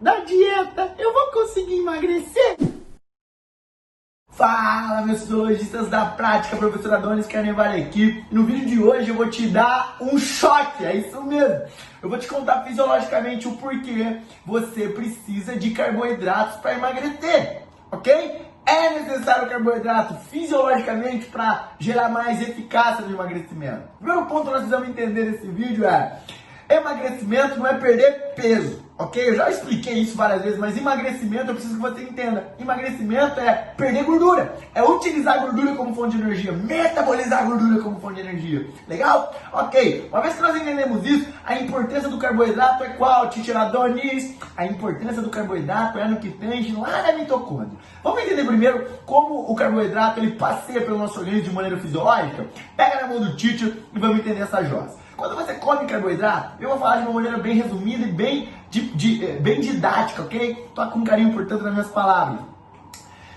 da dieta, eu vou conseguir emagrecer? Fala, meus fisiologistas da prática, professor Adonis Carnevale aqui. No vídeo de hoje eu vou te dar um choque, é isso mesmo. Eu vou te contar fisiologicamente o porquê você precisa de carboidratos para emagrecer, ok? É necessário carboidrato fisiologicamente para gerar mais eficácia no emagrecimento. O primeiro ponto que nós precisamos entender nesse vídeo é emagrecimento não é perder peso. Ok? Eu já expliquei isso várias vezes, mas emagrecimento eu preciso que você entenda. Emagrecimento é perder gordura, é utilizar a gordura como fonte de energia, metabolizar a gordura como fonte de energia. Legal? Ok. Uma vez que nós entendemos isso, a importância do carboidrato é qual, Titiradonis? A importância do carboidrato é no que tange lá na mitocôndria. Vamos entender primeiro como o carboidrato ele passeia pelo nosso organismo de maneira fisiológica? Pega na mão do Tite e vamos entender essa jossa. Quando você come carboidrato, eu vou falar de uma maneira bem resumida e bem, de, de, eh, bem didática, ok? Tô com carinho, portanto, nas minhas palavras.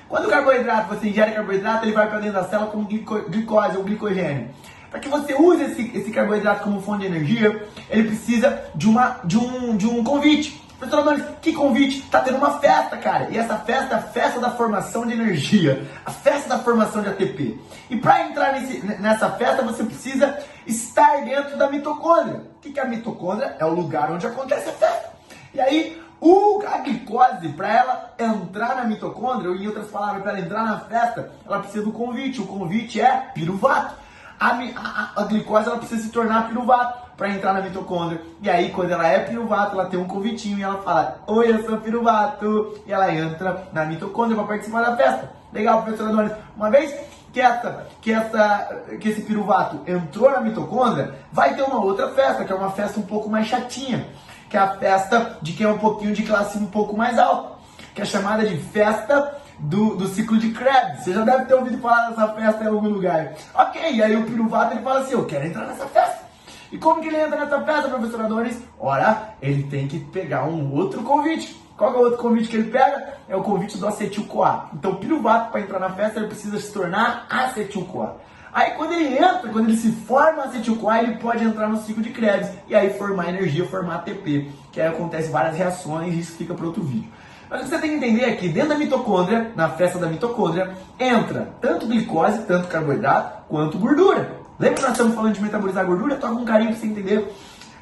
Quando o carboidrato, você ingere carboidrato, ele vai para dentro da célula como glicose ou glicogênio. Para que você use esse, esse carboidrato como fonte de energia, ele precisa de, uma, de, um, de um convite. Professor que convite? Tá tendo uma festa, cara. E essa festa é a festa da formação de energia, a festa da formação de ATP. E para entrar nesse, nessa festa, você precisa estar dentro da mitocôndria. O que, é a mitocôndria? É o lugar onde acontece a festa. E aí, o, a glicose, para ela entrar na mitocôndria, ou em outras palavras, para ela entrar na festa, ela precisa do convite. O convite é piruvato. A, a, a glicose ela precisa se tornar piruvato para entrar na mitocôndria. E aí, quando ela é piruvato, ela tem um convitinho e ela fala: Oi, eu sou piruvato. E ela entra na mitocôndria para participar da festa. Legal, professor Adonis? Uma vez que, essa, que, essa, que esse piruvato entrou na mitocôndria, vai ter uma outra festa, que é uma festa um pouco mais chatinha, que é a festa de quem é um pouquinho de classe um pouco mais alta, que é chamada de festa do, do ciclo de Krebs. Você já deve ter ouvido falar dessa festa em algum lugar. Ok, e aí o piruvato ele fala assim: Eu quero entrar nessa festa. E como que ele entra nessa festa, professor Adonis? Ora, ele tem que pegar um outro convite. Qual é o outro convite que ele pega? É o convite do acetil-CoA. Então, piruvato, para entrar na festa, ele precisa se tornar acetil-CoA. Aí, quando ele entra, quando ele se forma acetil-CoA, ele pode entrar no ciclo de Krebs e aí formar energia, formar ATP, que aí acontece várias reações e isso fica para outro vídeo. Mas o que você tem que entender é que dentro da mitocôndria, na festa da mitocôndria, entra tanto glicose, tanto carboidrato, quanto gordura. Lembra que nós estamos falando de metabolizar gordura? Toca um carinho para você entender.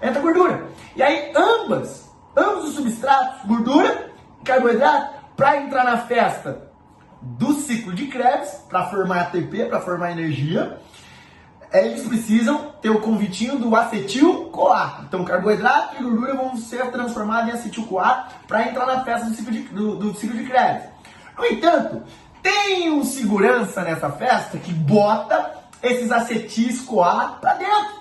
Entra gordura. E aí, ambas, ambos os substratos, gordura e carboidrato, para entrar na festa do ciclo de Krebs, para formar ATP, para formar energia, eles precisam ter o convitinho do acetil-CoA. Então, carboidrato e gordura vão ser transformados em acetil-CoA para entrar na festa do ciclo de, do, do ciclo de Krebs. No entanto, tem um segurança nessa festa que bota esses acetis CoA para dentro.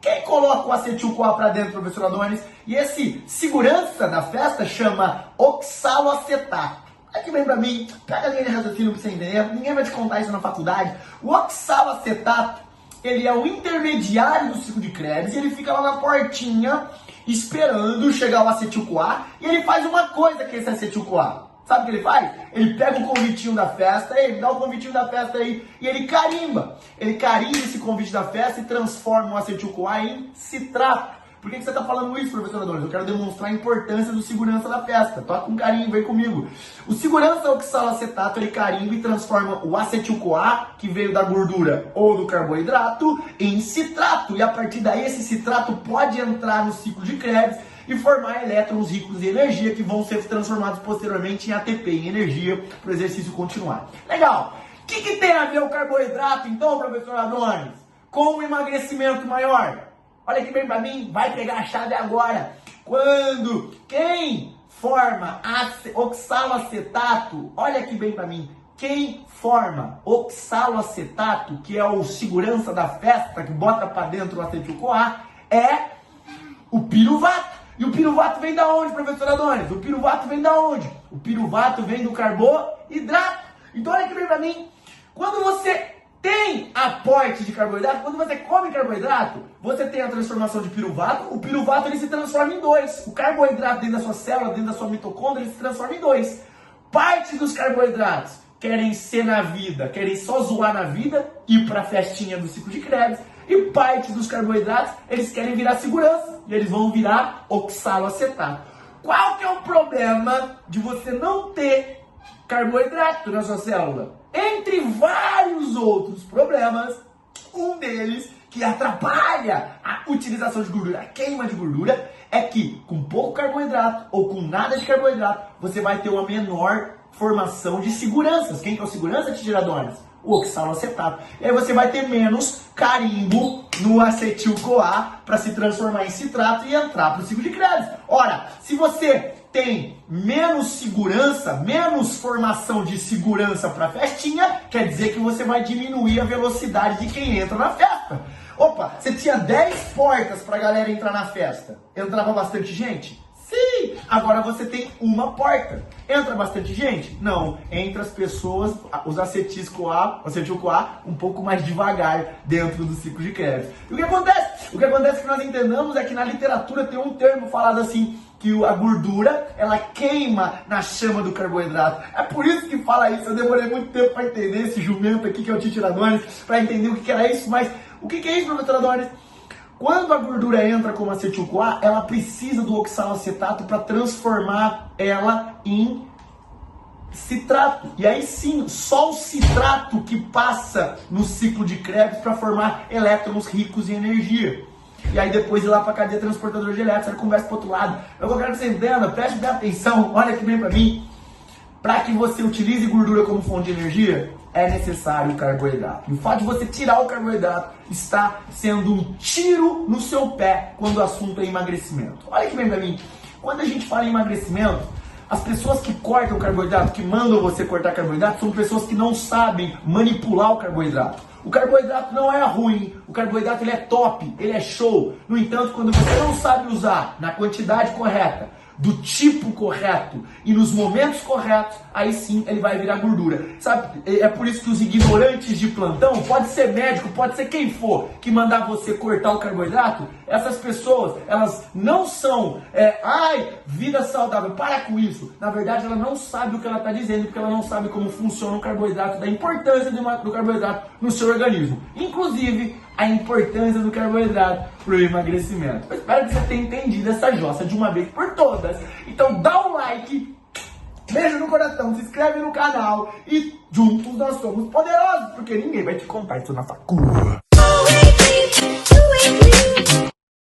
Quem coloca o acetil CoA para dentro, professor Adonis? E esse segurança da festa chama oxaloacetato. Aqui vem para mim, pega a linha de raciocínio para você entender, ninguém vai te contar isso na faculdade. O oxaloacetato, ele é o intermediário do ciclo de Krebs e ele fica lá na portinha esperando chegar o acetil-CoA e ele faz uma coisa que esse acetil-CoA. Sabe o que ele faz? Ele pega o convitinho da festa, ele dá o convitinho da festa aí e ele carimba. Ele carimba esse convite da festa e transforma o acetil-CoA em citrato. Por que, que você está falando isso, professor Adonis? Eu quero demonstrar a importância do segurança da festa. Toca com carinho, vem comigo. O segurança oxalacetato, ele carimba e transforma o acetil-CoA, que veio da gordura ou do carboidrato, em citrato. E a partir daí, esse citrato pode entrar no ciclo de Krebs e formar elétrons ricos em energia que vão ser transformados posteriormente em ATP, em energia, para o exercício continuar. Legal! O que, que, tem a ver o carboidrato, então, professor Adonis, com o emagrecimento maior? Olha aqui bem para mim, vai pegar a chave agora. Quando quem forma oxaloacetato, olha aqui bem para mim, quem forma oxaloacetato, que é o segurança da festa, que bota para dentro o acetil-CoA, é o piruvato. E o piruvato vem da onde, professor Adonis? O piruvato vem da onde? O piruvato vem do carboidrato. Então olha aqui bem para mim. Quando você tem aporte de carboidrato, quando você come carboidrato, você tem a transformação de piruvato. O piruvato ele se transforma em dois. O carboidrato dentro da sua célula, dentro da sua mitocôndria, ele se transforma em dois. Parte dos carboidratos querem ser na vida, querem só zoar na vida, ir para a festinha do ciclo de Krebs. E parte dos carboidratos, eles querem virar segurança. E eles vão virar oxaloacetato. qual que é o problema de você não ter carboidrato na sua célula? Entre vários outros problemas, um deles que atrapalha a utilização de gordura, a queima de gordura, é que com pouco carboidrato ou com nada de carboidrato, você vai ter uma menor formação de seguranças. Quem que é o segurança de tiradonas? O oxaloacetato. E aí você vai ter menos carimbo no acetil-CoA para se transformar em citrato e entrar para o ciclo de Krebs. Ora, se você tem menos segurança, menos formação de segurança para a festinha, quer dizer que você vai diminuir a velocidade de quem entra na festa. Opa, você tinha 10 portas para a galera entrar na festa. Entrava bastante gente? Agora você tem uma porta. Entra bastante gente? Não. Entra as pessoas, os acetis coa, acetil coa, um pouco mais devagar dentro do ciclo de Krebs. E o que acontece? O que acontece que nós entendamos é que na literatura tem um termo falado assim, que a gordura ela queima na chama do carboidrato. É por isso que fala isso. Eu demorei muito tempo para entender esse jumento aqui que é o titiradones, para entender o que era isso. Mas o que é isso, professor Adonis? Quando a gordura entra como acetil-CoA, ela precisa do oxalacetato para transformar ela em citrato. E aí sim, só o citrato que passa no ciclo de Krebs para formar elétrons ricos em energia. E aí depois ir lá para a cadeia transportadora de elétrons, você conversa para outro lado. Eu quero que você entenda, preste bem atenção, olha aqui bem para mim. Para que você utilize gordura como fonte de energia, é necessário carboidrato. E o fato de você tirar o carboidrato está sendo um tiro no seu pé quando o assunto é emagrecimento. Olha que bem para mim. Quando a gente fala em emagrecimento, as pessoas que cortam carboidrato, que mandam você cortar carboidrato, são pessoas que não sabem manipular o carboidrato. O carboidrato não é ruim, o carboidrato ele é top, ele é show. No entanto, quando você não sabe usar na quantidade correta, do tipo correto e nos momentos corretos, aí sim ele vai virar gordura. Sabe? É por isso que os ignorantes de plantão, pode ser médico, pode ser quem for, que mandar você cortar o carboidrato, essas pessoas, elas não são, é, ai, vida saudável, para com isso. Na verdade, ela não sabe o que ela está dizendo, porque ela não sabe como funciona o carboidrato, da importância do carboidrato no seu organismo. Inclusive, a importância do carboidrato para o emagrecimento. Eu espero que você tenha entendido essa jossa de uma vez por todas. Então dá um like, beijo no coração, se inscreve no canal e juntos nós somos poderosos, porque ninguém vai te contar isso na facura.